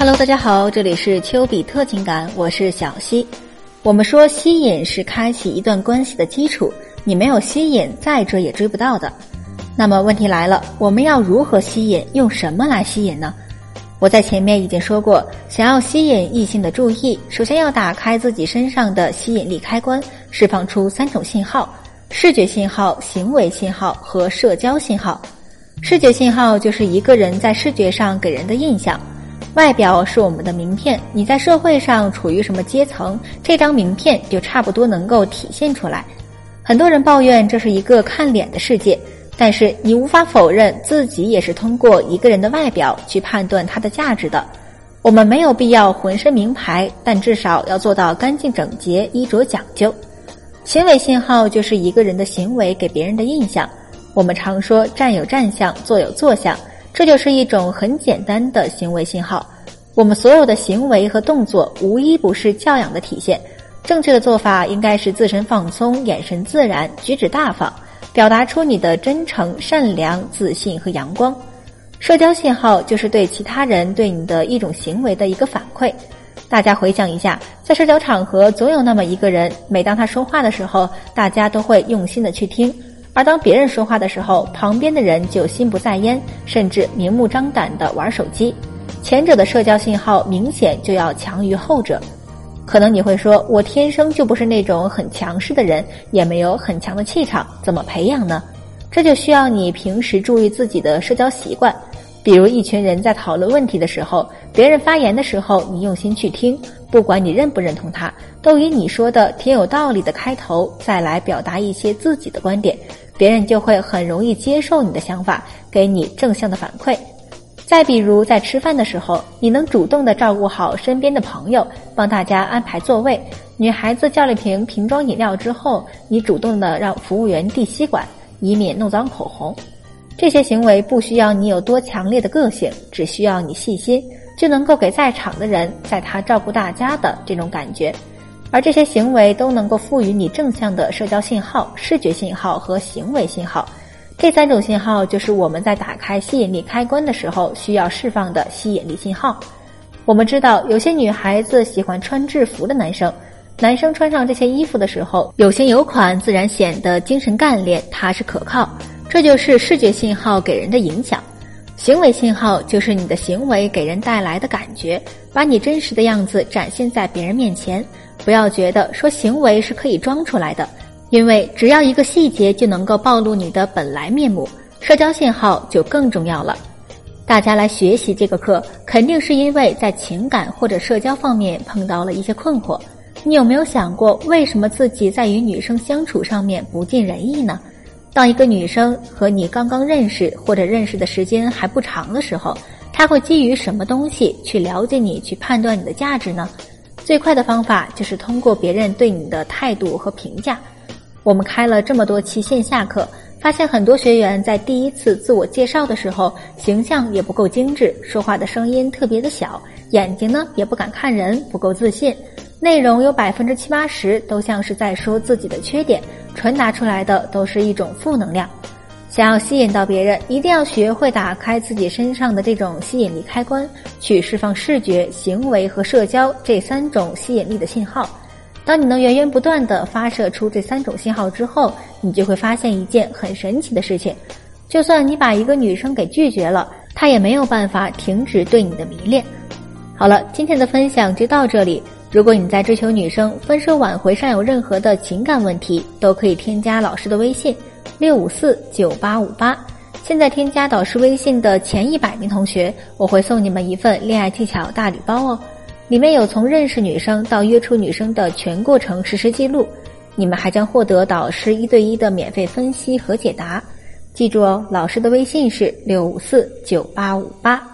Hello，大家好，这里是丘比特情感，我是小溪。我们说吸引是开启一段关系的基础，你没有吸引，再追也追不到的。那么问题来了，我们要如何吸引？用什么来吸引呢？我在前面已经说过，想要吸引异性的注意，首先要打开自己身上的吸引力开关，释放出三种信号：视觉信号、行为信号和社交信号。视觉信号就是一个人在视觉上给人的印象。外表是我们的名片，你在社会上处于什么阶层，这张名片就差不多能够体现出来。很多人抱怨这是一个看脸的世界，但是你无法否认自己也是通过一个人的外表去判断他的价值的。我们没有必要浑身名牌，但至少要做到干净整洁、衣着讲究。行为信号就是一个人的行为给别人的印象。我们常说站有站相，坐有坐相。这就是一种很简单的行为信号。我们所有的行为和动作，无一不是教养的体现。正确的做法应该是自身放松，眼神自然，举止大方，表达出你的真诚、善良、自信和阳光。社交信号就是对其他人对你的一种行为的一个反馈。大家回想一下，在社交场合，总有那么一个人，每当他说话的时候，大家都会用心的去听。而当别人说话的时候，旁边的人就心不在焉，甚至明目张胆地玩手机。前者的社交信号明显就要强于后者。可能你会说，我天生就不是那种很强势的人，也没有很强的气场，怎么培养呢？这就需要你平时注意自己的社交习惯。比如一群人在讨论问题的时候，别人发言的时候，你用心去听，不管你认不认同他，都以你说的挺有道理的开头，再来表达一些自己的观点，别人就会很容易接受你的想法，给你正向的反馈。再比如在吃饭的时候，你能主动的照顾好身边的朋友，帮大家安排座位。女孩子叫了瓶瓶装饮料之后，你主动的让服务员递吸管，以免弄脏口红。这些行为不需要你有多强烈的个性，只需要你细心，就能够给在场的人在他照顾大家的这种感觉。而这些行为都能够赋予你正向的社交信号、视觉信号和行为信号。这三种信号就是我们在打开吸引力开关的时候需要释放的吸引力信号。我们知道，有些女孩子喜欢穿制服的男生，男生穿上这些衣服的时候有型有款，自然显得精神干练、踏实可靠。这就是视觉信号给人的影响，行为信号就是你的行为给人带来的感觉，把你真实的样子展现在别人面前。不要觉得说行为是可以装出来的，因为只要一个细节就能够暴露你的本来面目。社交信号就更重要了。大家来学习这个课，肯定是因为在情感或者社交方面碰到了一些困惑。你有没有想过，为什么自己在与女生相处上面不尽人意呢？当一个女生和你刚刚认识或者认识的时间还不长的时候，她会基于什么东西去了解你、去判断你的价值呢？最快的方法就是通过别人对你的态度和评价。我们开了这么多期线下课，发现很多学员在第一次自我介绍的时候，形象也不够精致，说话的声音特别的小，眼睛呢也不敢看人，不够自信。内容有百分之七八十都像是在说自己的缺点，传达出来的都是一种负能量。想要吸引到别人，一定要学会打开自己身上的这种吸引力开关，去释放视觉、行为和社交这三种吸引力的信号。当你能源源不断的发射出这三种信号之后，你就会发现一件很神奇的事情：就算你把一个女生给拒绝了，她也没有办法停止对你的迷恋。好了，今天的分享就到这里。如果你在追求女生分手挽回上有任何的情感问题，都可以添加老师的微信六五四九八五八。现在添加导师微信的前一百名同学，我会送你们一份恋爱技巧大礼包哦，里面有从认识女生到约出女生的全过程实时记录，你们还将获得导师一对一的免费分析和解答。记住哦，老师的微信是六五四九八五八。